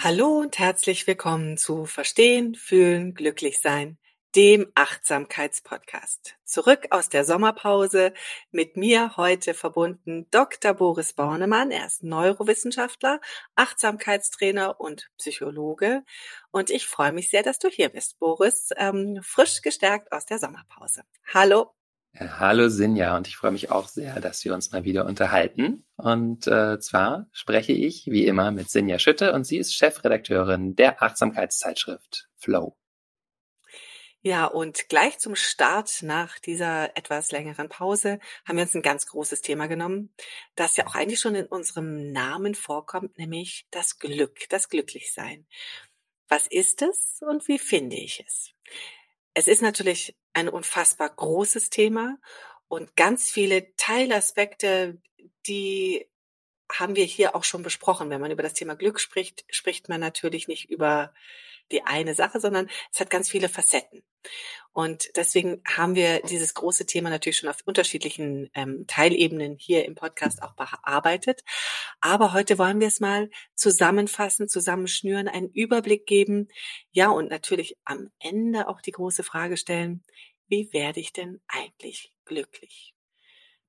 Hallo und herzlich willkommen zu Verstehen, Fühlen, Glücklich-Sein dem Achtsamkeitspodcast. Zurück aus der Sommerpause mit mir heute verbunden Dr. Boris Bornemann. Er ist Neurowissenschaftler, Achtsamkeitstrainer und Psychologe. Und ich freue mich sehr, dass du hier bist, Boris, ähm, frisch gestärkt aus der Sommerpause. Hallo. Hallo Sinja und ich freue mich auch sehr, dass wir uns mal wieder unterhalten. Und äh, zwar spreche ich wie immer mit Sinja Schütte und sie ist Chefredakteurin der Achtsamkeitszeitschrift Flow. Ja, und gleich zum Start nach dieser etwas längeren Pause haben wir uns ein ganz großes Thema genommen, das ja auch eigentlich schon in unserem Namen vorkommt, nämlich das Glück, das Glücklichsein. Was ist es und wie finde ich es? Es ist natürlich ein unfassbar großes Thema und ganz viele Teilaspekte, die haben wir hier auch schon besprochen. Wenn man über das Thema Glück spricht, spricht man natürlich nicht über die eine Sache, sondern es hat ganz viele Facetten. Und deswegen haben wir dieses große Thema natürlich schon auf unterschiedlichen ähm, Teilebenen hier im Podcast auch bearbeitet. Aber heute wollen wir es mal zusammenfassen, zusammenschnüren, einen Überblick geben. Ja, und natürlich am Ende auch die große Frage stellen, wie werde ich denn eigentlich glücklich?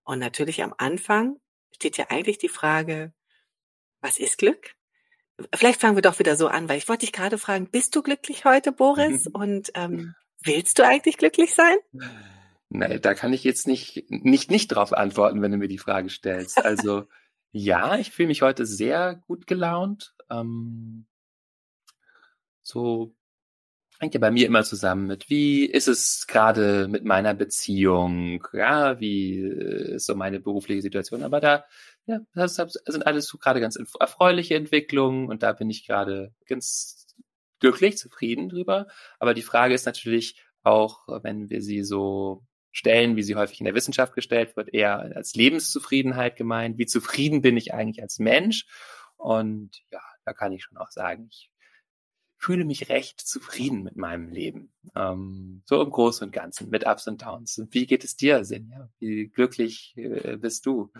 Und natürlich am Anfang steht ja eigentlich die Frage, was ist Glück? Vielleicht fangen wir doch wieder so an, weil ich wollte dich gerade fragen, bist du glücklich heute, Boris? Und ähm, willst du eigentlich glücklich sein? Nein, da kann ich jetzt nicht, nicht, nicht drauf antworten, wenn du mir die Frage stellst. Also ja, ich fühle mich heute sehr gut gelaunt. Ähm, so hängt ja bei mir immer zusammen mit, wie ist es gerade mit meiner Beziehung, ja, wie ist so meine berufliche Situation. Aber da ja, das sind alles so gerade ganz erfreuliche Entwicklungen und da bin ich gerade ganz glücklich, zufrieden drüber. Aber die Frage ist natürlich auch, wenn wir sie so stellen, wie sie häufig in der Wissenschaft gestellt wird, eher als Lebenszufriedenheit gemeint. Wie zufrieden bin ich eigentlich als Mensch? Und ja, da kann ich schon auch sagen, ich fühle mich recht zufrieden mit meinem Leben. Ähm, so im Großen und Ganzen, mit Ups und Downs. Wie geht es dir, Sinja? Wie glücklich äh, bist du?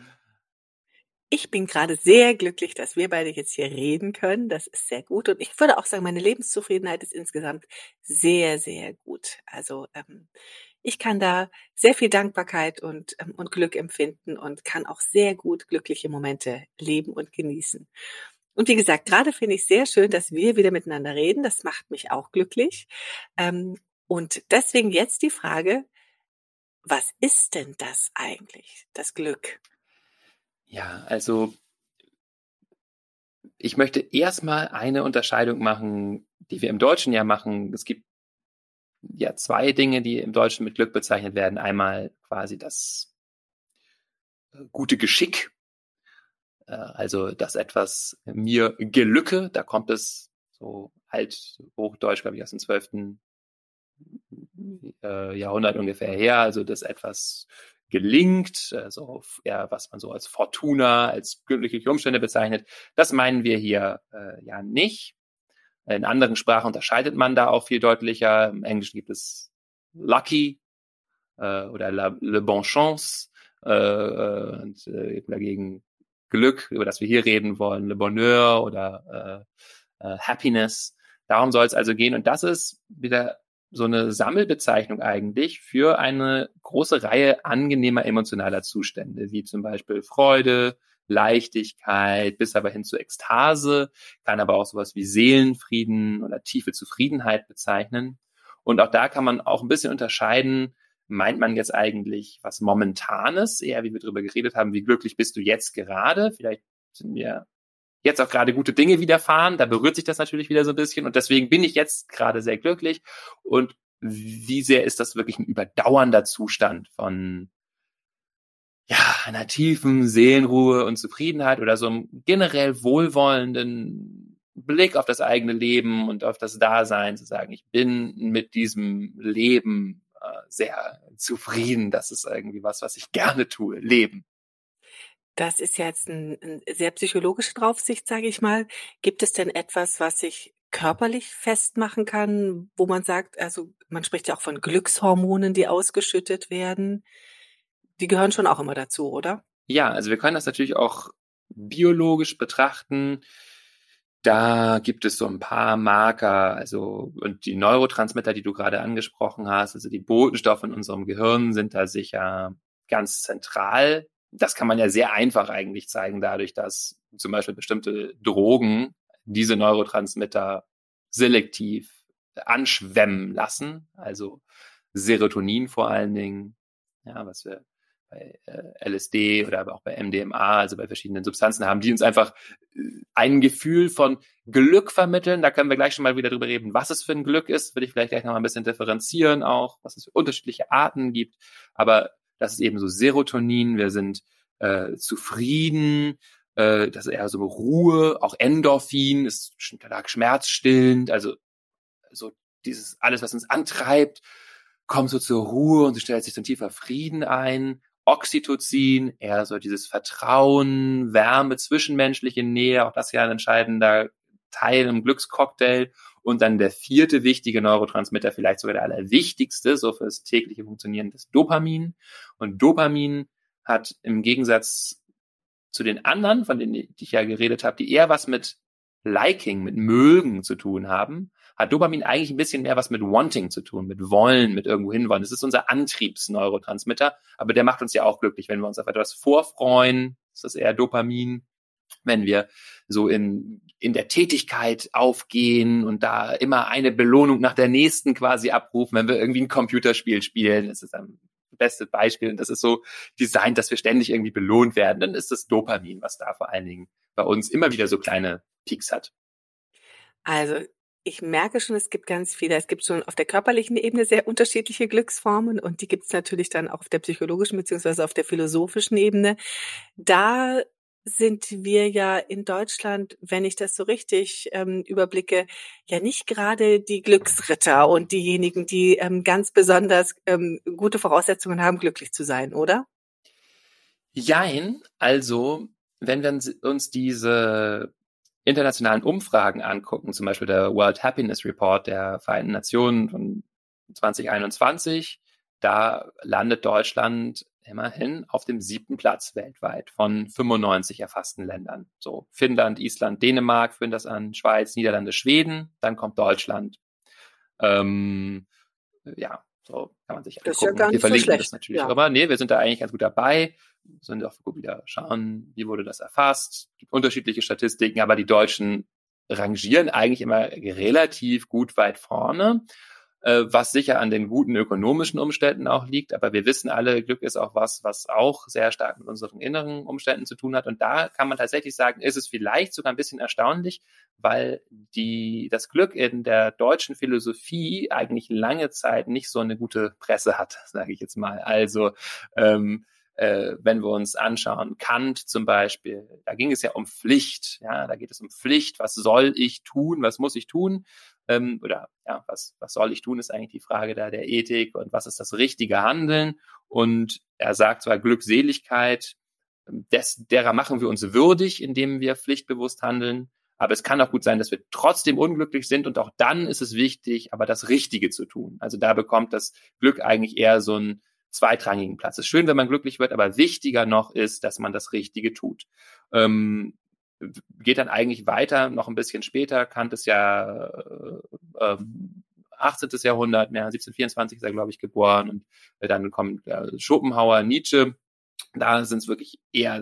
Ich bin gerade sehr glücklich, dass wir beide jetzt hier reden können. Das ist sehr gut. Und ich würde auch sagen, meine Lebenszufriedenheit ist insgesamt sehr, sehr gut. Also ähm, ich kann da sehr viel Dankbarkeit und, ähm, und Glück empfinden und kann auch sehr gut glückliche Momente leben und genießen. Und wie gesagt, gerade finde ich sehr schön, dass wir wieder miteinander reden. Das macht mich auch glücklich. Ähm, und deswegen jetzt die Frage, was ist denn das eigentlich, das Glück? Ja, also ich möchte erstmal eine Unterscheidung machen, die wir im Deutschen ja machen. Es gibt ja zwei Dinge, die im Deutschen mit Glück bezeichnet werden. Einmal quasi das äh, gute Geschick, äh, also dass etwas mir gelücke, da kommt es so alt Hochdeutsch, glaube ich, aus dem zwölften äh, Jahrhundert ungefähr her, also dass etwas gelingt, also eher was man so als Fortuna, als glückliche Umstände bezeichnet. Das meinen wir hier äh, ja nicht. In anderen Sprachen unterscheidet man da auch viel deutlicher. Im Englischen gibt es lucky äh, oder la, le bon chance äh, äh und äh, dagegen Glück, über das wir hier reden wollen, le bonheur oder äh, äh, happiness. Darum soll es also gehen und das ist wieder so eine Sammelbezeichnung eigentlich für eine große Reihe angenehmer emotionaler Zustände, wie zum Beispiel Freude, Leichtigkeit, bis aber hin zu Ekstase, kann aber auch sowas wie Seelenfrieden oder tiefe Zufriedenheit bezeichnen. Und auch da kann man auch ein bisschen unterscheiden, meint man jetzt eigentlich was Momentanes, eher wie wir darüber geredet haben, wie glücklich bist du jetzt gerade? Vielleicht sind mir jetzt auch gerade gute Dinge widerfahren, da berührt sich das natürlich wieder so ein bisschen und deswegen bin ich jetzt gerade sehr glücklich. Und wie sehr ist das wirklich ein überdauernder Zustand von ja, einer tiefen Seelenruhe und Zufriedenheit oder so einem generell wohlwollenden Blick auf das eigene Leben und auf das Dasein, zu sagen, ich bin mit diesem Leben äh, sehr zufrieden. Das ist irgendwie was, was ich gerne tue, Leben. Das ist jetzt ein, ein sehr psychologische Draufsicht, sage ich mal. Gibt es denn etwas, was ich körperlich festmachen kann, wo man sagt, also man spricht ja auch von Glückshormonen, die ausgeschüttet werden die gehören schon auch immer dazu, oder? Ja, also wir können das natürlich auch biologisch betrachten. Da gibt es so ein paar Marker, also und die Neurotransmitter, die du gerade angesprochen hast, also die Botenstoffe in unserem Gehirn sind da sicher ganz zentral. Das kann man ja sehr einfach eigentlich zeigen, dadurch, dass zum Beispiel bestimmte Drogen diese Neurotransmitter selektiv anschwemmen lassen, also Serotonin vor allen Dingen, ja, was wir bei äh, LSD oder aber auch bei MDMA, also bei verschiedenen Substanzen haben, die uns einfach äh, ein Gefühl von Glück vermitteln. Da können wir gleich schon mal wieder drüber reden, was es für ein Glück ist. Würde ich vielleicht gleich noch mal ein bisschen differenzieren auch, was es für unterschiedliche Arten gibt. Aber das ist eben so Serotonin. Wir sind äh, zufrieden. Äh, das ist eher so Ruhe. Auch Endorphin ist stark schmerzstillend. Also so dieses alles, was uns antreibt, kommt so zur Ruhe und es stellt sich so ein tiefer Frieden ein. Oxytocin, eher so dieses Vertrauen, Wärme, zwischenmenschliche Nähe, auch das ja ein entscheidender Teil im Glückscocktail. Und dann der vierte wichtige Neurotransmitter, vielleicht sogar der allerwichtigste, so fürs tägliche Funktionieren, das Dopamin. Und Dopamin hat im Gegensatz zu den anderen, von denen ich ja geredet habe, die eher was mit Liking, mit Mögen zu tun haben, hat Dopamin eigentlich ein bisschen mehr was mit Wanting zu tun, mit Wollen, mit irgendwo hinwollen. Das ist unser Antriebsneurotransmitter, aber der macht uns ja auch glücklich, wenn wir uns auf etwas vorfreuen. Das ist eher Dopamin. Wenn wir so in, in der Tätigkeit aufgehen und da immer eine Belohnung nach der nächsten quasi abrufen, wenn wir irgendwie ein Computerspiel spielen, das ist ein bestes Beispiel und das ist so designt, dass wir ständig irgendwie belohnt werden, dann ist das Dopamin, was da vor allen Dingen bei uns immer wieder so kleine Peaks hat. Also ich merke schon, es gibt ganz viele. Es gibt schon auf der körperlichen Ebene sehr unterschiedliche Glücksformen und die gibt es natürlich dann auch auf der psychologischen beziehungsweise auf der philosophischen Ebene. Da sind wir ja in Deutschland, wenn ich das so richtig ähm, überblicke, ja nicht gerade die Glücksritter und diejenigen, die ähm, ganz besonders ähm, gute Voraussetzungen haben, glücklich zu sein, oder? Jein, also wenn wir uns diese internationalen Umfragen angucken, zum Beispiel der World Happiness Report der Vereinten Nationen von 2021, da landet Deutschland immerhin auf dem siebten Platz weltweit von 95 erfassten Ländern. So Finnland, Island, Dänemark führen das an, Schweiz, Niederlande, Schweden, dann kommt Deutschland. Ähm, ja, so kann man sich das angucken. Ja wir verlinken so das natürlich ja. immer. Nee, wir sind da eigentlich ganz gut dabei sollen auch gut wieder schauen, wie wurde das erfasst. Es gibt unterschiedliche Statistiken, aber die Deutschen rangieren eigentlich immer relativ gut weit vorne, was sicher an den guten ökonomischen Umständen auch liegt. Aber wir wissen alle, Glück ist auch was, was auch sehr stark mit unseren inneren Umständen zu tun hat. Und da kann man tatsächlich sagen, ist es vielleicht sogar ein bisschen erstaunlich, weil die, das Glück in der deutschen Philosophie eigentlich lange Zeit nicht so eine gute Presse hat, sage ich jetzt mal. Also ähm, äh, wenn wir uns anschauen, Kant zum Beispiel, da ging es ja um Pflicht, ja, da geht es um Pflicht, was soll ich tun, was muss ich tun, ähm, oder ja, was, was soll ich tun, ist eigentlich die Frage da der Ethik und was ist das richtige Handeln? Und er sagt zwar Glückseligkeit, des, derer machen wir uns würdig, indem wir pflichtbewusst handeln, aber es kann auch gut sein, dass wir trotzdem unglücklich sind und auch dann ist es wichtig, aber das Richtige zu tun. Also da bekommt das Glück eigentlich eher so ein zweitrangigen Platz. Es ist schön, wenn man glücklich wird, aber wichtiger noch ist, dass man das Richtige tut. Ähm, geht dann eigentlich weiter, noch ein bisschen später, Kant ist ja äh, ähm, 18. Jahrhundert, ja, 1724 ist er, glaube ich, geboren und äh, dann kommt äh, Schopenhauer, Nietzsche. Da sind es wirklich eher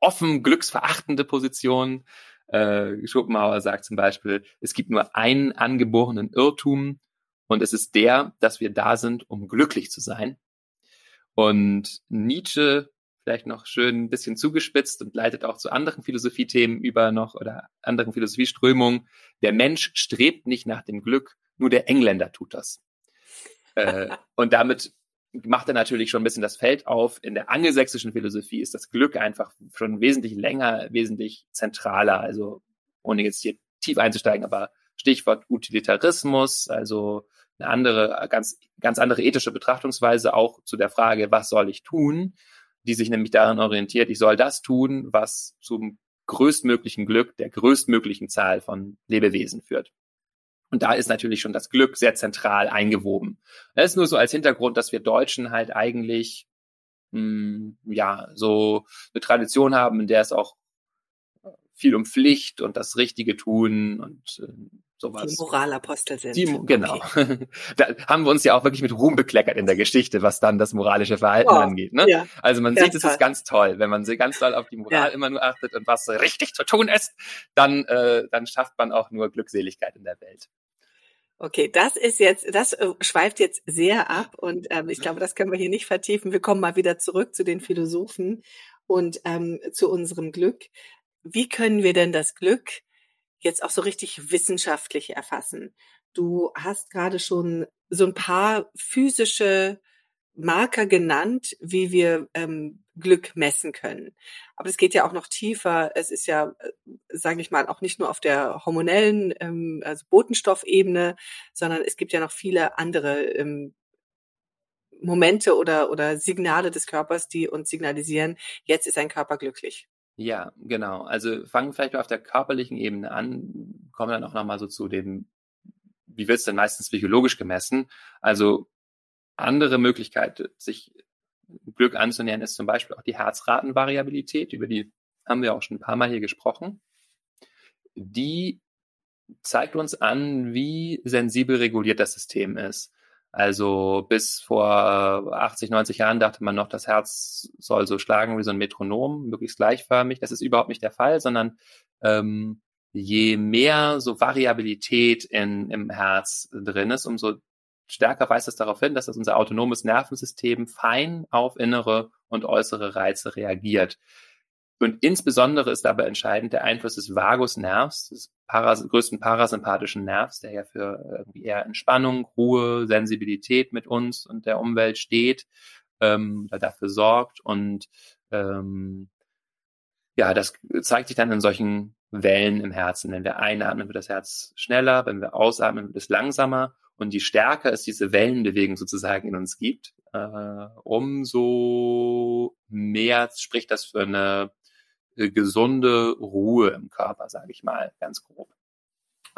offen glücksverachtende Positionen. Äh, Schopenhauer sagt zum Beispiel, es gibt nur einen angeborenen Irrtum und es ist der, dass wir da sind, um glücklich zu sein. Und Nietzsche vielleicht noch schön ein bisschen zugespitzt und leitet auch zu anderen Philosophiethemen über noch oder anderen Philosophieströmungen. Der Mensch strebt nicht nach dem Glück, nur der Engländer tut das. äh, und damit macht er natürlich schon ein bisschen das Feld auf. In der angelsächsischen Philosophie ist das Glück einfach schon wesentlich länger, wesentlich zentraler. Also ohne jetzt hier tief einzusteigen, aber Stichwort Utilitarismus, also eine andere, ganz, ganz andere ethische Betrachtungsweise auch zu der Frage, was soll ich tun? die sich nämlich daran orientiert, ich soll das tun, was zum größtmöglichen Glück der größtmöglichen Zahl von Lebewesen führt. Und da ist natürlich schon das Glück sehr zentral eingewoben. Das ist nur so als Hintergrund, dass wir Deutschen halt eigentlich mh, hm, ja so eine Tradition haben, in der es auch viel um Pflicht und das Richtige tun und äh, sowas. Die Moralapostel sind. Die, genau. Okay. da haben wir uns ja auch wirklich mit Ruhm bekleckert in der Geschichte, was dann das moralische Verhalten wow. angeht. Ne? Ja. Also man ganz sieht, es ist ganz toll, wenn man ganz doll auf die Moral ja. immer nur achtet und was richtig zu tun ist, dann, äh, dann schafft man auch nur Glückseligkeit in der Welt. Okay, das ist jetzt, das äh, schweift jetzt sehr ab und ähm, ich glaube, das können wir hier nicht vertiefen. Wir kommen mal wieder zurück zu den Philosophen und ähm, zu unserem Glück. Wie können wir denn das Glück jetzt auch so richtig wissenschaftlich erfassen. Du hast gerade schon so ein paar physische Marker genannt, wie wir ähm, Glück messen können. Aber es geht ja auch noch tiefer. Es ist ja, äh, sage ich mal, auch nicht nur auf der hormonellen, ähm, also Botenstoffebene, sondern es gibt ja noch viele andere ähm, Momente oder, oder Signale des Körpers, die uns signalisieren, jetzt ist ein Körper glücklich. Ja, genau. Also fangen vielleicht mal auf der körperlichen Ebene an, kommen dann auch nochmal so zu dem, wie wird es denn meistens psychologisch gemessen? Also andere Möglichkeit, sich Glück anzunähern, ist zum Beispiel auch die Herzratenvariabilität, über die haben wir auch schon ein paar Mal hier gesprochen. Die zeigt uns an, wie sensibel reguliert das System ist. Also bis vor 80, 90 Jahren dachte man noch, das Herz soll so schlagen wie so ein Metronom, möglichst gleichförmig. Das ist überhaupt nicht der Fall, sondern ähm, je mehr so Variabilität in, im Herz drin ist, umso stärker weist es darauf hin, dass das unser autonomes Nervensystem fein auf innere und äußere Reize reagiert. Und insbesondere ist dabei entscheidend der Einfluss des Vagusnervs, des Paras größten parasympathischen Nervs, der ja für irgendwie eher Entspannung, Ruhe, Sensibilität mit uns und der Umwelt steht, ähm, dafür sorgt. Und ähm, ja, das zeigt sich dann in solchen Wellen im Herzen. Wenn wir einatmen, wird das Herz schneller, wenn wir ausatmen, wird es langsamer. Und je stärker es diese Wellenbewegung sozusagen in uns gibt, äh, umso mehr spricht das für eine äh, gesunde Ruhe im Körper, sage ich mal, ganz grob.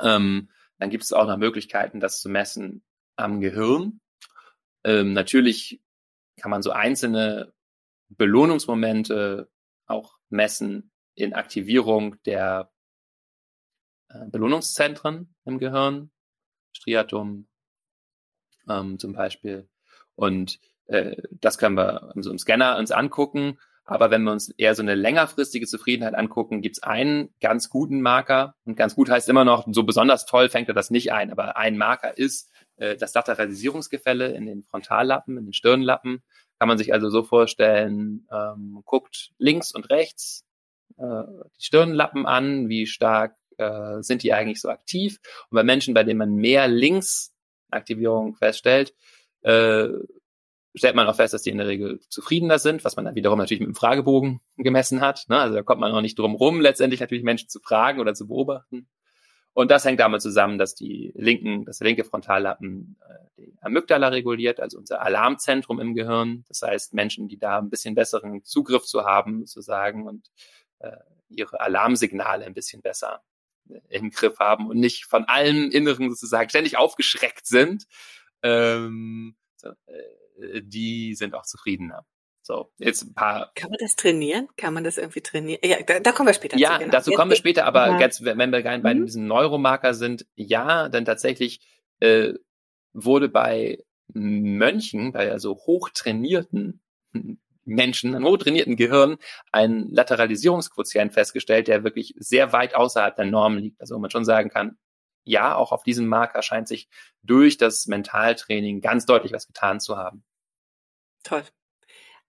Ähm, dann gibt es auch noch Möglichkeiten, das zu messen am Gehirn. Ähm, natürlich kann man so einzelne Belohnungsmomente auch messen in Aktivierung der äh, Belohnungszentren im Gehirn, Striatum ähm, zum Beispiel. Und äh, das können wir so im Scanner uns angucken aber wenn wir uns eher so eine längerfristige Zufriedenheit angucken, gibt es einen ganz guten Marker. Und ganz gut heißt immer noch, so besonders toll fängt er das nicht ein. Aber ein Marker ist äh, das Lateralisierungsgefälle in den Frontallappen, in den Stirnlappen. Kann man sich also so vorstellen, ähm, guckt links und rechts äh, die Stirnlappen an, wie stark äh, sind die eigentlich so aktiv. Und bei Menschen, bei denen man mehr Linksaktivierung feststellt, äh, stellt man auch fest, dass die in der Regel zufriedener sind, was man dann wiederum natürlich mit dem Fragebogen gemessen hat. Ne? Also da kommt man auch nicht drum rum, letztendlich natürlich Menschen zu fragen oder zu beobachten. Und das hängt damit zusammen, dass die linken, das linke Frontallappen äh, die Amygdala reguliert, also unser Alarmzentrum im Gehirn. Das heißt, Menschen, die da ein bisschen besseren Zugriff zu haben, sozusagen, und äh, ihre Alarmsignale ein bisschen besser äh, im Griff haben und nicht von allem Inneren sozusagen ständig aufgeschreckt sind, ähm, so, äh, die sind auch zufriedener. So, jetzt ein paar. Kann man das trainieren? Kann man das irgendwie trainieren? Ja, da, da kommen wir später ja, zu. Ja, genau. dazu kommen wir später, aber ja. jetzt, wenn wir bei mhm. diesem Neuromarker sind, ja, denn tatsächlich äh, wurde bei Mönchen, bei also hochtrainierten Menschen, einem hochtrainierten Gehirn, ein Lateralisierungsquotient festgestellt, der wirklich sehr weit außerhalb der Norm liegt. Also wo man schon sagen kann, ja, auch auf diesem Marker scheint sich durch das Mentaltraining ganz deutlich was getan zu haben. Toll.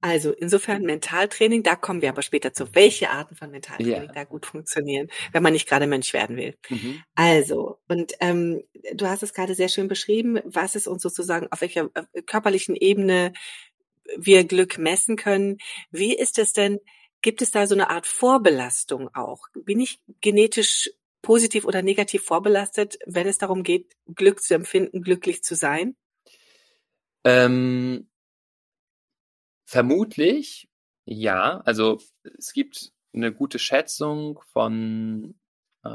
Also insofern Mentaltraining, da kommen wir aber später zu, welche Arten von Mentaltraining ja. da gut funktionieren, wenn man nicht gerade Mönch werden will. Mhm. Also, und ähm, du hast es gerade sehr schön beschrieben, was es uns sozusagen auf welcher äh, körperlichen Ebene wir Glück messen können. Wie ist es denn, gibt es da so eine Art Vorbelastung auch? Bin ich genetisch positiv oder negativ vorbelastet, wenn es darum geht, Glück zu empfinden, glücklich zu sein? Ähm, Vermutlich, ja. Also es gibt eine gute Schätzung von äh,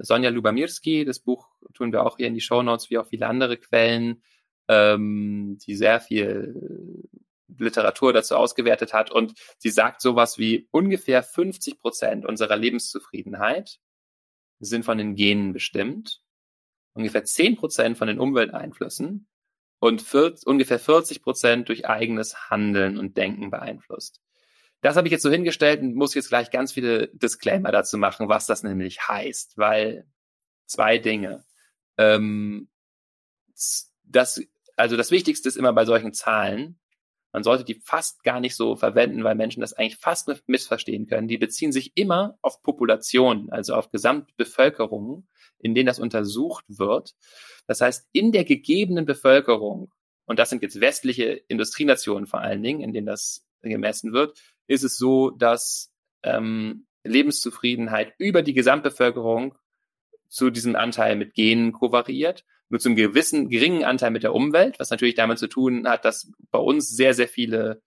Sonja Lubamirski. Das Buch tun wir auch hier in die Show Notes, wie auch viele andere Quellen, ähm, die sehr viel Literatur dazu ausgewertet hat. Und sie sagt sowas wie ungefähr 50 Prozent unserer Lebenszufriedenheit sind von den Genen bestimmt, ungefähr 10 Prozent von den Umwelteinflüssen und 40, ungefähr 40 Prozent durch eigenes Handeln und Denken beeinflusst. Das habe ich jetzt so hingestellt und muss jetzt gleich ganz viele Disclaimer dazu machen, was das nämlich heißt, weil zwei Dinge. Ähm, das, also das Wichtigste ist immer bei solchen Zahlen, man sollte die fast gar nicht so verwenden, weil Menschen das eigentlich fast missverstehen können. Die beziehen sich immer auf Populationen, also auf Gesamtbevölkerungen, in denen das untersucht wird. Das heißt, in der gegebenen Bevölkerung, und das sind jetzt westliche Industrienationen vor allen Dingen, in denen das gemessen wird, ist es so, dass ähm, Lebenszufriedenheit über die Gesamtbevölkerung zu diesem Anteil mit Genen kovariert, nur zum gewissen geringen Anteil mit der Umwelt, was natürlich damit zu tun hat, dass bei uns sehr, sehr viele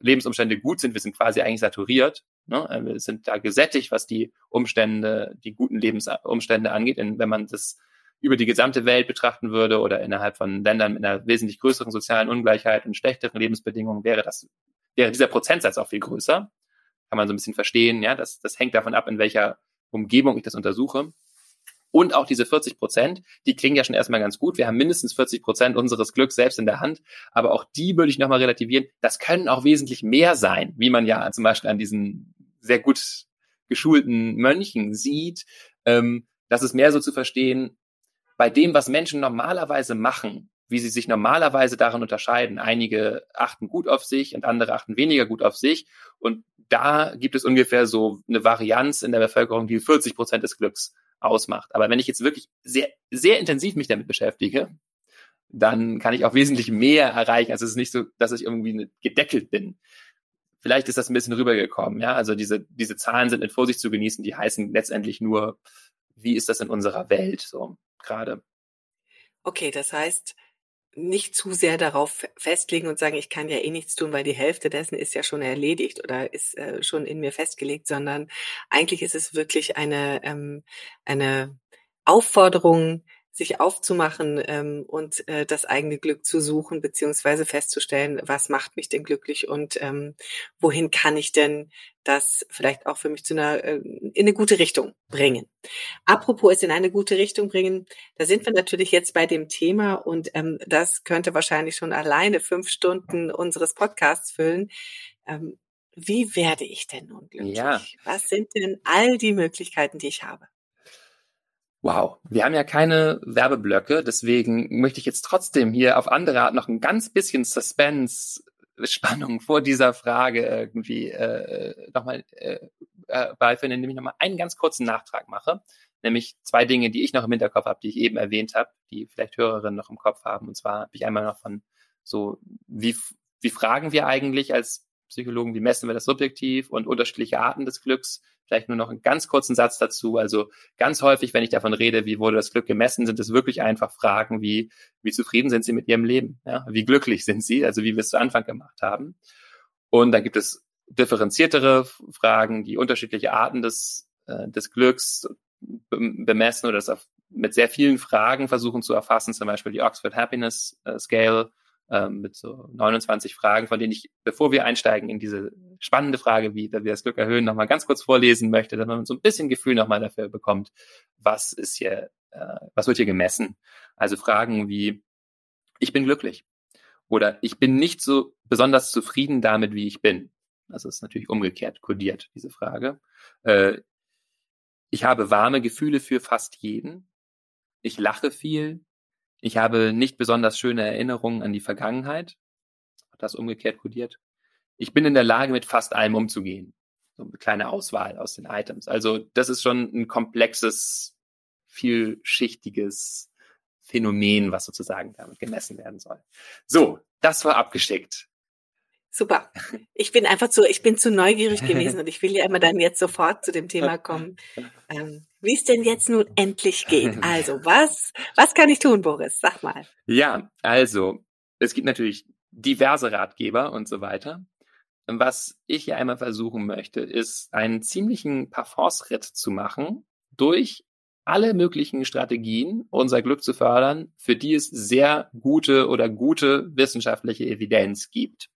Lebensumstände gut sind. Wir sind quasi eigentlich saturiert. Ne? Wir sind da gesättigt, was die Umstände, die guten Lebensumstände angeht. Denn wenn man das über die gesamte Welt betrachten würde oder innerhalb von Ländern mit einer wesentlich größeren sozialen Ungleichheit und schlechteren Lebensbedingungen, wäre das, wäre dieser Prozentsatz auch viel größer. Kann man so ein bisschen verstehen, ja, das, das hängt davon ab, in welcher Umgebung ich das untersuche. Und auch diese 40 Prozent, die klingen ja schon erstmal ganz gut. Wir haben mindestens 40 Prozent unseres Glücks selbst in der Hand. Aber auch die würde ich nochmal relativieren. Das können auch wesentlich mehr sein, wie man ja zum Beispiel an diesen sehr gut geschulten Mönchen sieht. Ähm, das ist mehr so zu verstehen, bei dem, was Menschen normalerweise machen, wie sie sich normalerweise darin unterscheiden. Einige achten gut auf sich und andere achten weniger gut auf sich. Und da gibt es ungefähr so eine Varianz in der Bevölkerung, die 40 Prozent des Glücks ausmacht. Aber wenn ich jetzt wirklich sehr, sehr intensiv mich damit beschäftige, dann kann ich auch wesentlich mehr erreichen. Also es ist nicht so, dass ich irgendwie gedeckelt bin. Vielleicht ist das ein bisschen rübergekommen, ja. Also diese, diese Zahlen sind mit Vorsicht zu genießen, die heißen letztendlich nur, wie ist das in unserer Welt, so gerade. Okay, das heißt, nicht zu sehr darauf festlegen und sagen, ich kann ja eh nichts tun, weil die Hälfte dessen ist ja schon erledigt oder ist äh, schon in mir festgelegt, sondern eigentlich ist es wirklich eine, ähm, eine Aufforderung, sich aufzumachen ähm, und äh, das eigene Glück zu suchen, beziehungsweise festzustellen, was macht mich denn glücklich und ähm, wohin kann ich denn das vielleicht auch für mich zu einer äh, in eine gute Richtung bringen. Apropos es in eine gute Richtung bringen, da sind wir natürlich jetzt bei dem Thema und ähm, das könnte wahrscheinlich schon alleine fünf Stunden unseres Podcasts füllen. Ähm, wie werde ich denn nun glücklich? Ja. Was sind denn all die Möglichkeiten, die ich habe? Wow, wir haben ja keine Werbeblöcke, deswegen möchte ich jetzt trotzdem hier auf andere Art noch ein ganz bisschen Suspense, Spannung vor dieser Frage irgendwie äh, nochmal äh, äh, beiführen, indem ich nochmal einen ganz kurzen Nachtrag mache, nämlich zwei Dinge, die ich noch im Hinterkopf habe, die ich eben erwähnt habe, die vielleicht Hörerinnen noch im Kopf haben. Und zwar habe ich einmal noch von so, wie, wie fragen wir eigentlich als Psychologen, wie messen wir das subjektiv und unterschiedliche Arten des Glücks. Vielleicht nur noch einen ganz kurzen Satz dazu. Also ganz häufig, wenn ich davon rede, wie wurde das Glück gemessen, sind es wirklich einfach Fragen wie, wie zufrieden sind Sie mit Ihrem Leben? Ja? Wie glücklich sind Sie? Also wie wir es zu Anfang gemacht haben. Und dann gibt es differenziertere Fragen, die unterschiedliche Arten des, äh, des Glücks bemessen oder das mit sehr vielen Fragen versuchen zu erfassen, zum Beispiel die Oxford Happiness äh, Scale ähm, mit so 29 Fragen, von denen ich, bevor wir einsteigen in diese spannende Frage, wie wir das Glück erhöhen, nochmal ganz kurz vorlesen möchte, damit man so ein bisschen Gefühl nochmal dafür bekommt, was ist hier äh, was wird hier gemessen? Also Fragen wie, ich bin glücklich oder ich bin nicht so besonders zufrieden damit, wie ich bin. Das ist natürlich umgekehrt kodiert, diese Frage. Äh, ich habe warme Gefühle für fast jeden. Ich lache viel. Ich habe nicht besonders schöne Erinnerungen an die Vergangenheit. Das umgekehrt kodiert. Ich bin in der Lage, mit fast allem umzugehen. So eine kleine Auswahl aus den Items. Also das ist schon ein komplexes, vielschichtiges Phänomen, was sozusagen damit gemessen werden soll. So, das war abgeschickt. Super. Ich bin einfach zu, ich bin zu neugierig gewesen und ich will ja immer dann jetzt sofort zu dem Thema kommen, ähm, wie es denn jetzt nun endlich geht. Also, was, was kann ich tun, Boris? Sag mal. Ja, also, es gibt natürlich diverse Ratgeber und so weiter. Was ich hier einmal versuchen möchte, ist einen ziemlichen Parforce-Ritt zu machen durch alle möglichen Strategien, unser Glück zu fördern, für die es sehr gute oder gute wissenschaftliche Evidenz gibt.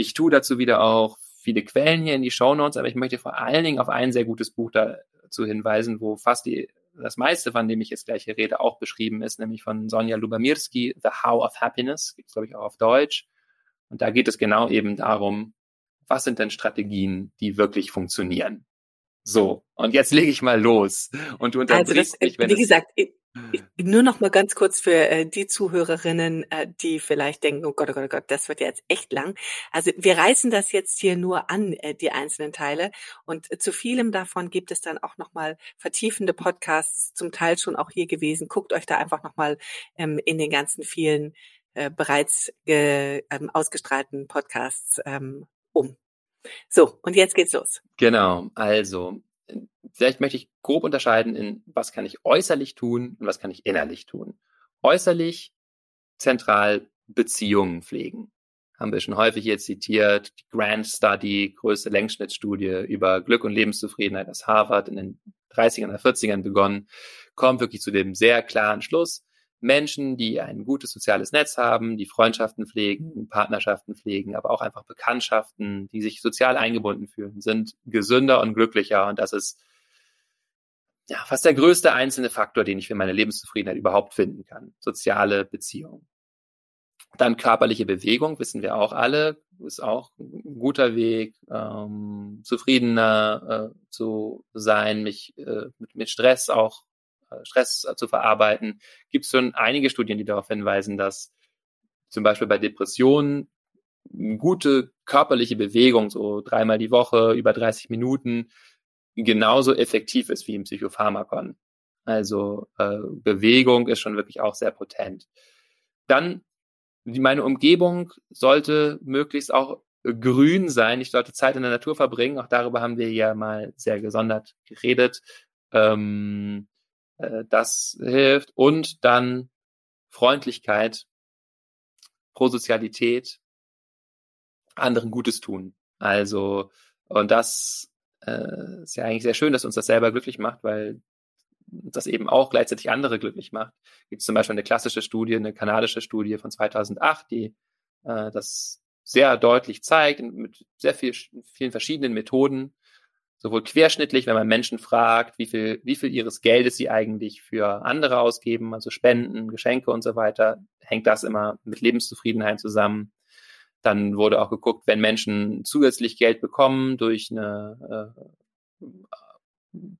Ich tue dazu wieder auch viele Quellen hier in die Show Notes, aber ich möchte vor allen Dingen auf ein sehr gutes Buch dazu hinweisen, wo fast die, das meiste, von dem ich jetzt gleich hier rede, auch beschrieben ist, nämlich von Sonja Lubamirski, The How of Happiness, gibt es glaube ich auch auf Deutsch. Und da geht es genau eben darum, was sind denn Strategien, die wirklich funktionieren? So, und jetzt lege ich mal los. Und du unterbrichst also das, mich, wenn Wie gesagt, nur noch mal ganz kurz für äh, die Zuhörerinnen, äh, die vielleicht denken, oh Gott, oh Gott, oh Gott, das wird jetzt echt lang. Also wir reißen das jetzt hier nur an, äh, die einzelnen Teile. Und zu vielem davon gibt es dann auch noch mal vertiefende Podcasts, zum Teil schon auch hier gewesen. Guckt euch da einfach noch mal ähm, in den ganzen vielen äh, bereits äh, ähm, ausgestrahlten Podcasts ähm, um. So, und jetzt geht's los. Genau, also vielleicht möchte ich grob unterscheiden in, was kann ich äußerlich tun und was kann ich innerlich tun. Äußerlich zentral Beziehungen pflegen. Haben wir schon häufig jetzt zitiert, die Grand Study, größte Längsschnittstudie über Glück und Lebenszufriedenheit aus Harvard in den 30ern oder 40ern begonnen, kommt wirklich zu dem sehr klaren Schluss, Menschen, die ein gutes soziales Netz haben, die Freundschaften pflegen, Partnerschaften pflegen, aber auch einfach Bekanntschaften, die sich sozial eingebunden fühlen, sind gesünder und glücklicher. Und das ist ja fast der größte einzelne Faktor, den ich für meine Lebenszufriedenheit überhaupt finden kann. Soziale Beziehungen. Dann körperliche Bewegung, wissen wir auch alle, ist auch ein guter Weg, ähm, zufriedener äh, zu sein, mich äh, mit, mit Stress auch Stress zu verarbeiten, gibt es schon einige Studien, die darauf hinweisen, dass zum Beispiel bei Depressionen gute körperliche Bewegung, so dreimal die Woche, über 30 Minuten, genauso effektiv ist wie im Psychopharmakon. Also äh, Bewegung ist schon wirklich auch sehr potent. Dann, meine Umgebung sollte möglichst auch grün sein. Ich sollte Zeit in der Natur verbringen. Auch darüber haben wir ja mal sehr gesondert geredet. Ähm, äh, das hilft. Und dann Freundlichkeit, Prosozialität, anderen Gutes tun. Also, und das äh, ist ja eigentlich sehr schön, dass uns das selber glücklich macht, weil das eben auch gleichzeitig andere glücklich macht. Gibt es zum Beispiel eine klassische Studie, eine kanadische Studie von 2008, die äh, das sehr deutlich zeigt, mit sehr viel, vielen verschiedenen Methoden, sowohl querschnittlich, wenn man Menschen fragt, wie viel, wie viel ihres Geldes sie eigentlich für andere ausgeben, also Spenden, Geschenke und so weiter, hängt das immer mit Lebenszufriedenheit zusammen. Dann wurde auch geguckt, wenn Menschen zusätzlich Geld bekommen durch eine äh,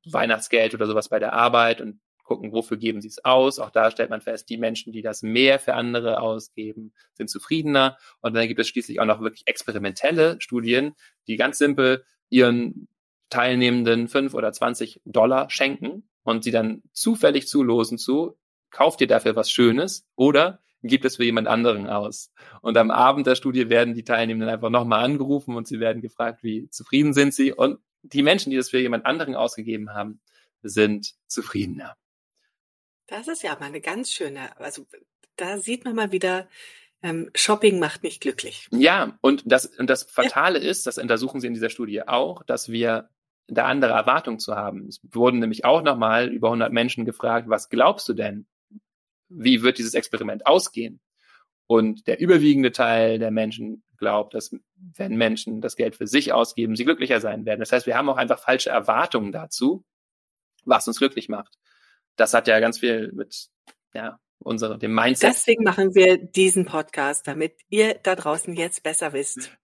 Weihnachtsgeld oder sowas bei der Arbeit und gucken, wofür geben sie es aus. Auch da stellt man fest, die Menschen, die das mehr für andere ausgeben, sind zufriedener. Und dann gibt es schließlich auch noch wirklich experimentelle Studien, die ganz simpel ihren Teilnehmenden fünf oder zwanzig Dollar schenken und sie dann zufällig zulosen zu, kauft ihr dafür was Schönes oder gibt es für jemand anderen aus. Und am Abend der Studie werden die Teilnehmenden einfach nochmal angerufen und sie werden gefragt, wie zufrieden sind sie. Und die Menschen, die das für jemand anderen ausgegeben haben, sind zufriedener. Das ist ja mal eine ganz schöne, also da sieht man mal wieder, ähm, Shopping macht nicht glücklich. Ja, und das, und das Fatale ja. ist, das untersuchen sie in dieser Studie auch, dass wir da andere Erwartungen zu haben. Es wurden nämlich auch nochmal über 100 Menschen gefragt, was glaubst du denn? Wie wird dieses Experiment ausgehen? Und der überwiegende Teil der Menschen glaubt, dass wenn Menschen das Geld für sich ausgeben, sie glücklicher sein werden. Das heißt, wir haben auch einfach falsche Erwartungen dazu, was uns glücklich macht. das hat ja ganz viel mit ja, unsere, dem Mindset. Deswegen machen wir diesen Podcast, damit ihr da draußen jetzt besser wisst.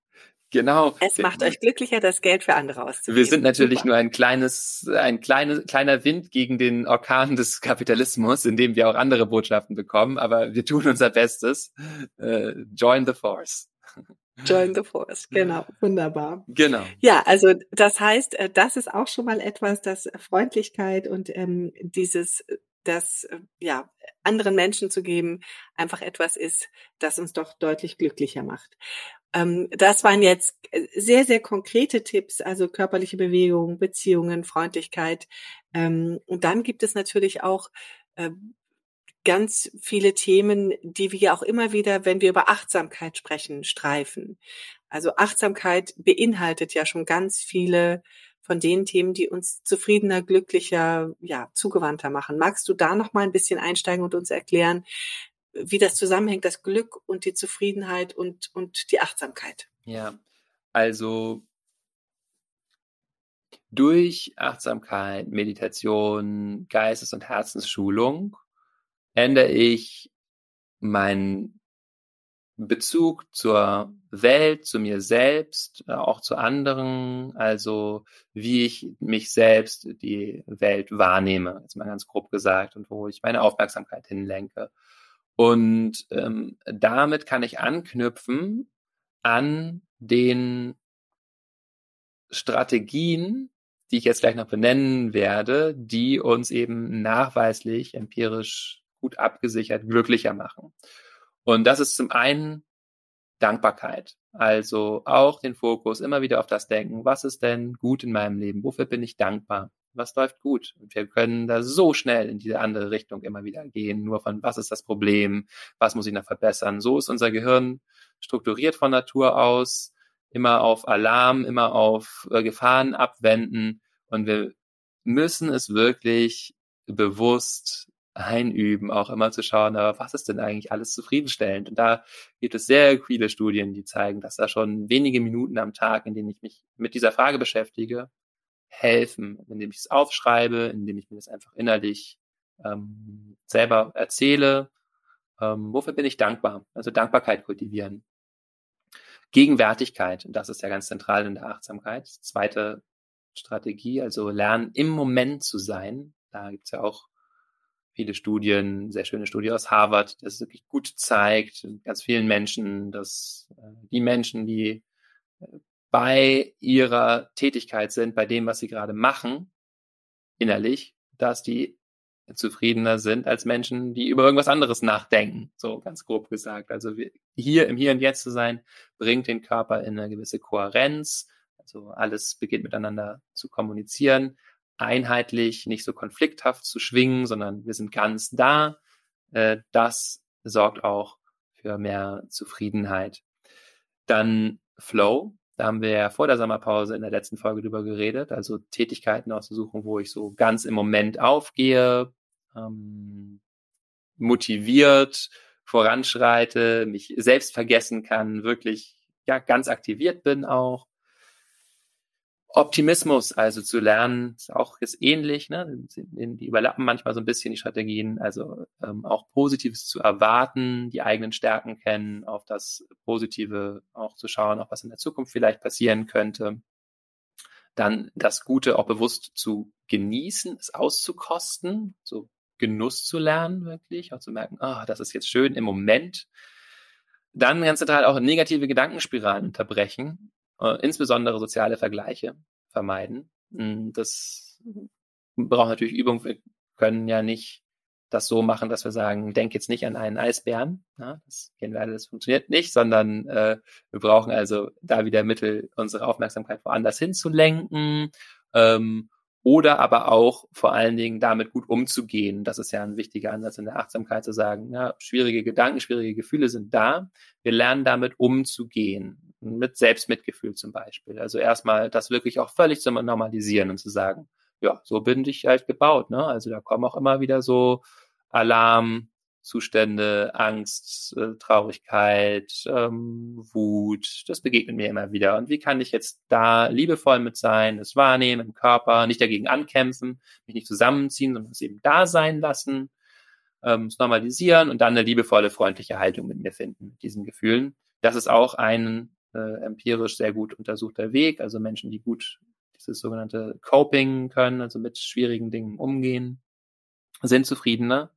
Genau. Es macht euch glücklicher, das Geld für andere auszugeben. Wir sind natürlich Super. nur ein kleines, ein kleine, kleiner Wind gegen den Orkan des Kapitalismus, in dem wir auch andere Botschaften bekommen, aber wir tun unser Bestes. Uh, join the force. Join the Force, genau, wunderbar. Genau. Ja, also das heißt, äh, das ist auch schon mal etwas, dass Freundlichkeit und ähm, dieses, das äh, ja anderen Menschen zu geben, einfach etwas ist, das uns doch deutlich glücklicher macht. Ähm, das waren jetzt äh, sehr, sehr konkrete Tipps, also körperliche Bewegung, Beziehungen, Freundlichkeit. Ähm, und dann gibt es natürlich auch äh, ganz viele Themen, die wir auch immer wieder, wenn wir über Achtsamkeit sprechen, streifen. Also Achtsamkeit beinhaltet ja schon ganz viele von den Themen, die uns zufriedener, glücklicher, ja, zugewandter machen. Magst du da noch mal ein bisschen einsteigen und uns erklären, wie das zusammenhängt, das Glück und die Zufriedenheit und, und die Achtsamkeit? Ja, also durch Achtsamkeit, Meditation, Geistes- und Herzensschulung ändere ich meinen Bezug zur Welt, zu mir selbst, äh, auch zu anderen, also wie ich mich selbst, die Welt wahrnehme, jetzt mal ganz grob gesagt, und wo ich meine Aufmerksamkeit hinlenke. Und ähm, damit kann ich anknüpfen an den Strategien, die ich jetzt gleich noch benennen werde, die uns eben nachweislich empirisch gut abgesichert glücklicher machen. Und das ist zum einen Dankbarkeit. Also auch den Fokus immer wieder auf das Denken, was ist denn gut in meinem Leben? Wofür bin ich dankbar? Was läuft gut? Und wir können da so schnell in diese andere Richtung immer wieder gehen, nur von was ist das Problem? Was muss ich noch verbessern? So ist unser Gehirn strukturiert von Natur aus, immer auf Alarm, immer auf äh, Gefahren abwenden. Und wir müssen es wirklich bewusst einüben, auch immer zu schauen, was ist denn eigentlich alles zufriedenstellend? Und da gibt es sehr viele Studien, die zeigen, dass da schon wenige Minuten am Tag, in denen ich mich mit dieser Frage beschäftige, helfen, indem ich es aufschreibe, indem ich mir das einfach innerlich ähm, selber erzähle. Ähm, wofür bin ich dankbar? Also Dankbarkeit kultivieren. Gegenwärtigkeit, das ist ja ganz zentral in der Achtsamkeit. Zweite Strategie, also lernen, im Moment zu sein. Da gibt's ja auch viele Studien, sehr schöne Studie aus Harvard, das wirklich gut zeigt, ganz vielen Menschen, dass äh, die Menschen, die äh, bei ihrer Tätigkeit sind, bei dem, was sie gerade machen, innerlich, dass die zufriedener sind als Menschen, die über irgendwas anderes nachdenken, so ganz grob gesagt. Also hier im Hier und Jetzt zu sein, bringt den Körper in eine gewisse Kohärenz. Also alles beginnt miteinander zu kommunizieren einheitlich, nicht so konflikthaft zu schwingen, sondern wir sind ganz da. Äh, das sorgt auch für mehr Zufriedenheit. Dann Flow. Da haben wir ja vor der Sommerpause in der letzten Folge drüber geredet. Also Tätigkeiten auszusuchen, wo ich so ganz im Moment aufgehe, ähm, motiviert voranschreite, mich selbst vergessen kann, wirklich ja ganz aktiviert bin auch. Optimismus also zu lernen, ist auch ist ähnlich, ne? Die überlappen manchmal so ein bisschen die Strategien, also ähm, auch Positives zu erwarten, die eigenen Stärken kennen, auf das Positive auch zu schauen, auch was in der Zukunft vielleicht passieren könnte. Dann das Gute auch bewusst zu genießen, es auszukosten, so Genuss zu lernen, wirklich, auch zu merken, ah, oh, das ist jetzt schön im Moment. Dann ganz zentral auch negative Gedankenspiralen unterbrechen, äh, insbesondere soziale Vergleiche vermeiden. Hm, das braucht natürlich Übung. Wir können ja nicht das so machen, dass wir sagen, denk jetzt nicht an einen Eisbären. Ja, das kennen wir alle, das funktioniert nicht, sondern äh, wir brauchen also da wieder Mittel, unsere Aufmerksamkeit woanders hinzulenken. Ähm, oder aber auch vor allen Dingen damit gut umzugehen. Das ist ja ein wichtiger Ansatz in der Achtsamkeit zu sagen, ja, schwierige Gedanken, schwierige Gefühle sind da. Wir lernen damit umzugehen. Mit Selbstmitgefühl zum Beispiel. Also erstmal das wirklich auch völlig zu normalisieren und zu sagen, ja, so bin ich halt gebaut. Ne? Also da kommen auch immer wieder so Alarm, Zustände, Angst, äh, Traurigkeit, ähm, Wut, das begegnet mir immer wieder. Und wie kann ich jetzt da liebevoll mit sein, das wahrnehmen im Körper, nicht dagegen ankämpfen, mich nicht zusammenziehen, sondern es eben da sein lassen, ähm, es normalisieren und dann eine liebevolle, freundliche Haltung mit mir finden, mit diesen Gefühlen. Das ist auch ein äh, empirisch sehr gut untersuchter Weg. Also Menschen, die gut dieses sogenannte Coping können, also mit schwierigen Dingen umgehen, sind zufriedener.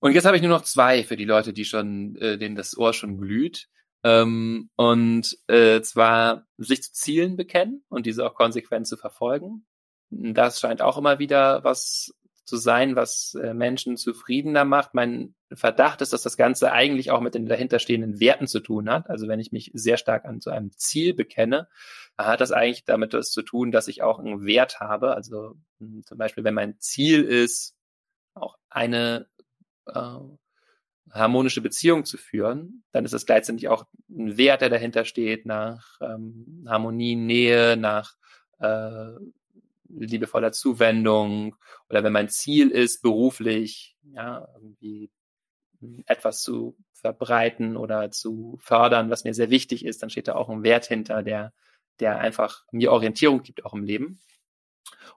Und jetzt habe ich nur noch zwei für die Leute, die schon, äh, denen das Ohr schon glüht. Ähm, und äh, zwar sich zu Zielen bekennen und diese auch konsequent zu verfolgen. Das scheint auch immer wieder was zu sein, was äh, Menschen zufriedener macht. Mein Verdacht ist, dass das Ganze eigentlich auch mit den dahinterstehenden Werten zu tun hat. Also wenn ich mich sehr stark an so einem Ziel bekenne, hat das eigentlich damit was zu tun, dass ich auch einen Wert habe. Also hm, zum Beispiel, wenn mein Ziel ist, auch eine äh, harmonische Beziehung zu führen, dann ist es gleichzeitig auch ein Wert, der dahinter steht, nach ähm, Harmonie, Nähe, nach äh, liebevoller Zuwendung oder wenn mein Ziel ist, beruflich, ja, irgendwie etwas zu verbreiten oder zu fördern, was mir sehr wichtig ist, dann steht da auch ein Wert hinter, der, der einfach mir Orientierung gibt, auch im Leben.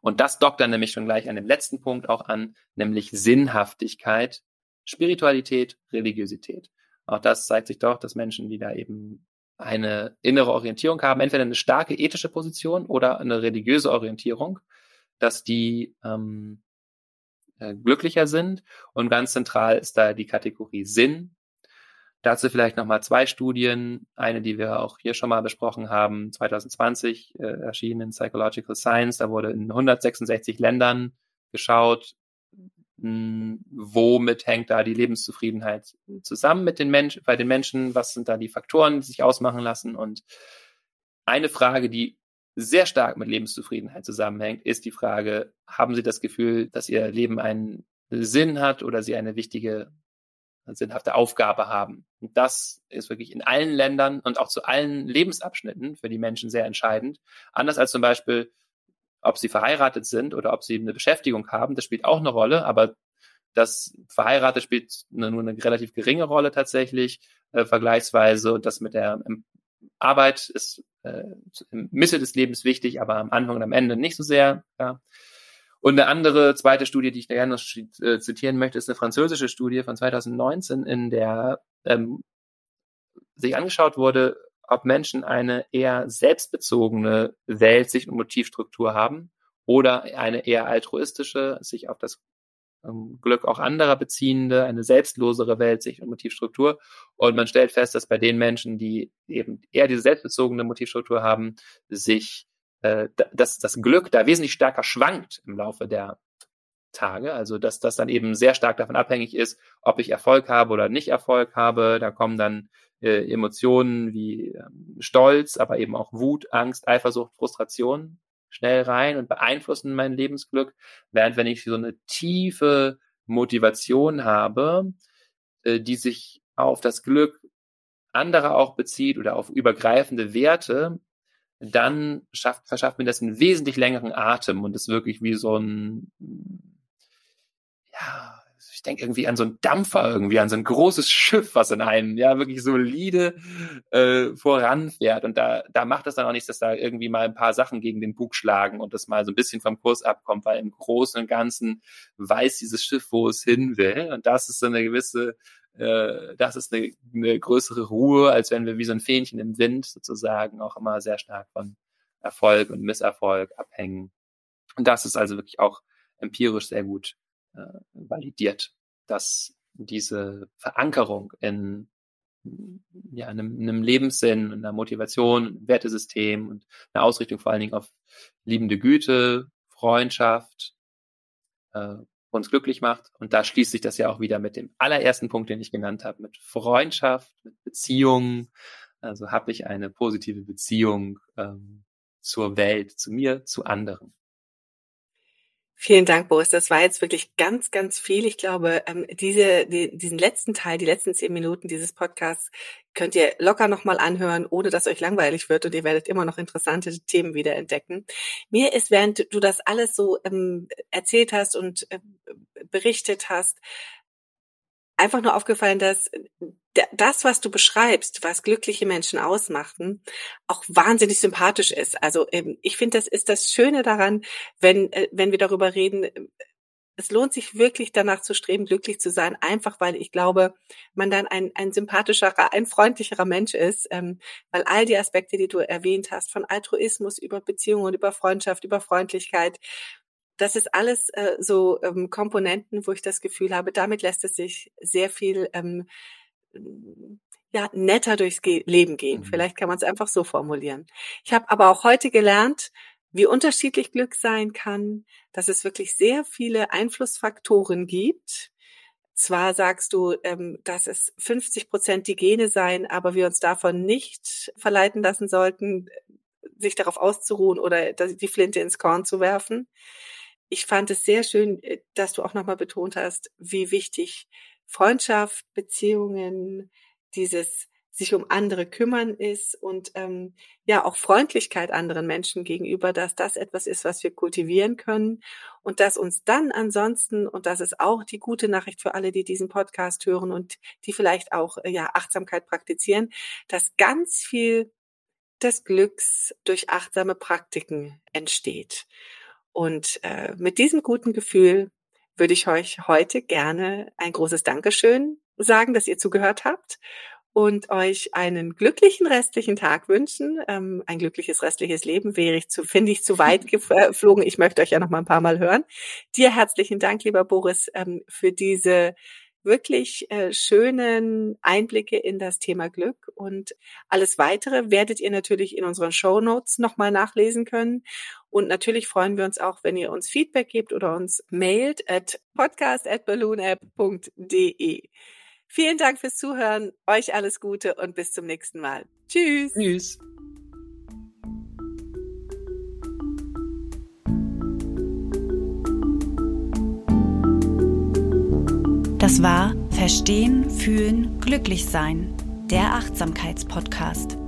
Und das dockt dann nämlich schon gleich an dem letzten Punkt auch an, nämlich Sinnhaftigkeit Spiritualität, Religiosität. Auch das zeigt sich doch, dass Menschen, die da eben eine innere Orientierung haben, entweder eine starke ethische Position oder eine religiöse Orientierung, dass die ähm, äh, glücklicher sind. Und ganz zentral ist da die Kategorie Sinn. Dazu vielleicht nochmal zwei Studien. Eine, die wir auch hier schon mal besprochen haben, 2020 äh, erschienen in Psychological Science. Da wurde in 166 Ländern geschaut, womit hängt da die Lebenszufriedenheit zusammen mit den Menschen, bei den Menschen? Was sind da die Faktoren, die sich ausmachen lassen? Und eine Frage, die sehr stark mit Lebenszufriedenheit zusammenhängt, ist die Frage, haben Sie das Gefühl, dass Ihr Leben einen Sinn hat oder Sie eine wichtige, sinnhafte Aufgabe haben? Und das ist wirklich in allen Ländern und auch zu allen Lebensabschnitten für die Menschen sehr entscheidend. Anders als zum Beispiel ob sie verheiratet sind oder ob sie eine Beschäftigung haben, das spielt auch eine Rolle, aber das verheiratet spielt eine, nur eine relativ geringe Rolle tatsächlich äh, vergleichsweise das mit der ähm, Arbeit ist äh, im Mitte des Lebens wichtig, aber am Anfang und am Ende nicht so sehr. Ja. Und eine andere zweite Studie, die ich gerne noch äh, zitieren möchte, ist eine französische Studie von 2019, in der ähm, sich angeschaut wurde, ob Menschen eine eher selbstbezogene Weltsicht und Motivstruktur haben oder eine eher altruistische, sich auf das ähm, Glück auch anderer beziehende, eine selbstlosere Weltsicht und Motivstruktur. Und man stellt fest, dass bei den Menschen, die eben eher diese selbstbezogene Motivstruktur haben, sich äh, dass das Glück da wesentlich stärker schwankt im Laufe der Tage. Also dass das dann eben sehr stark davon abhängig ist, ob ich Erfolg habe oder nicht Erfolg habe. Da kommen dann äh, Emotionen wie ähm, Stolz, aber eben auch Wut, Angst, Eifersucht, Frustration schnell rein und beeinflussen mein Lebensglück. Während wenn ich so eine tiefe Motivation habe, äh, die sich auf das Glück anderer auch bezieht oder auf übergreifende Werte, dann schafft, verschafft mir das einen wesentlich längeren Atem und ist wirklich wie so ein, ja, ich denke irgendwie an so einen Dampfer irgendwie, an so ein großes Schiff, was in einem ja wirklich solide äh, voranfährt. Und da, da macht es dann auch nichts, dass da irgendwie mal ein paar Sachen gegen den Bug schlagen und das mal so ein bisschen vom Kurs abkommt, weil im Großen und Ganzen weiß dieses Schiff, wo es hin will. Und das ist so eine gewisse, äh, das ist eine, eine größere Ruhe, als wenn wir wie so ein Fähnchen im Wind sozusagen auch immer sehr stark von Erfolg und Misserfolg abhängen. Und das ist also wirklich auch empirisch sehr gut validiert, dass diese Verankerung in ja, einem, einem Lebenssinn, einer Motivation, einem Wertesystem und einer Ausrichtung vor allen Dingen auf liebende Güte, Freundschaft äh, uns glücklich macht. Und da schließt sich das ja auch wieder mit dem allerersten Punkt, den ich genannt habe, mit Freundschaft, mit Beziehungen. Also habe ich eine positive Beziehung ähm, zur Welt, zu mir, zu anderen. Vielen Dank, Boris. Das war jetzt wirklich ganz, ganz viel. Ich glaube, ähm, diese, die, diesen letzten Teil, die letzten zehn Minuten dieses Podcasts könnt ihr locker nochmal anhören, ohne dass euch langweilig wird und ihr werdet immer noch interessante Themen wieder entdecken. Mir ist, während du das alles so ähm, erzählt hast und äh, berichtet hast, einfach nur aufgefallen, dass das, was du beschreibst, was glückliche Menschen ausmachten, auch wahnsinnig sympathisch ist. Also ähm, ich finde, das ist das Schöne daran, wenn, äh, wenn wir darüber reden, es lohnt sich wirklich danach zu streben, glücklich zu sein, einfach weil ich glaube, man dann ein, ein sympathischerer, ein freundlicherer Mensch ist, ähm, weil all die Aspekte, die du erwähnt hast, von Altruismus über Beziehungen, über Freundschaft, über Freundlichkeit, das ist alles äh, so ähm, Komponenten, wo ich das Gefühl habe, damit lässt es sich sehr viel ähm, ja, netter durchs Ge Leben gehen. Mhm. Vielleicht kann man es einfach so formulieren. Ich habe aber auch heute gelernt, wie unterschiedlich Glück sein kann, dass es wirklich sehr viele Einflussfaktoren gibt. Zwar sagst du, ähm, dass es 50 Prozent die Gene seien, aber wir uns davon nicht verleiten lassen sollten, sich darauf auszuruhen oder die Flinte ins Korn zu werfen. Ich fand es sehr schön, äh, dass du auch nochmal betont hast, wie wichtig Freundschaft, Beziehungen, dieses sich um andere kümmern ist und ähm, ja auch Freundlichkeit anderen Menschen gegenüber, dass das etwas ist, was wir kultivieren können und dass uns dann ansonsten und das ist auch die gute Nachricht für alle, die diesen Podcast hören und die vielleicht auch äh, ja Achtsamkeit praktizieren, dass ganz viel des Glücks durch achtsame Praktiken entsteht. Und äh, mit diesem guten Gefühl würde ich euch heute gerne ein großes Dankeschön sagen, dass ihr zugehört habt und euch einen glücklichen restlichen Tag wünschen. Ähm, ein glückliches restliches Leben wäre ich zu, finde ich, zu weit geflogen. Ich möchte euch ja noch mal ein paar Mal hören. Dir herzlichen Dank, lieber Boris, ähm, für diese wirklich äh, schönen Einblicke in das Thema Glück und alles weitere werdet ihr natürlich in unseren Show Notes nochmal nachlesen können. Und natürlich freuen wir uns auch, wenn ihr uns Feedback gebt oder uns mailt at podcast at balloonapp.de. Vielen Dank fürs Zuhören, euch alles Gute und bis zum nächsten Mal. Tschüss. Tschüss. Das war Verstehen, Fühlen, Glücklich Sein, der Achtsamkeitspodcast.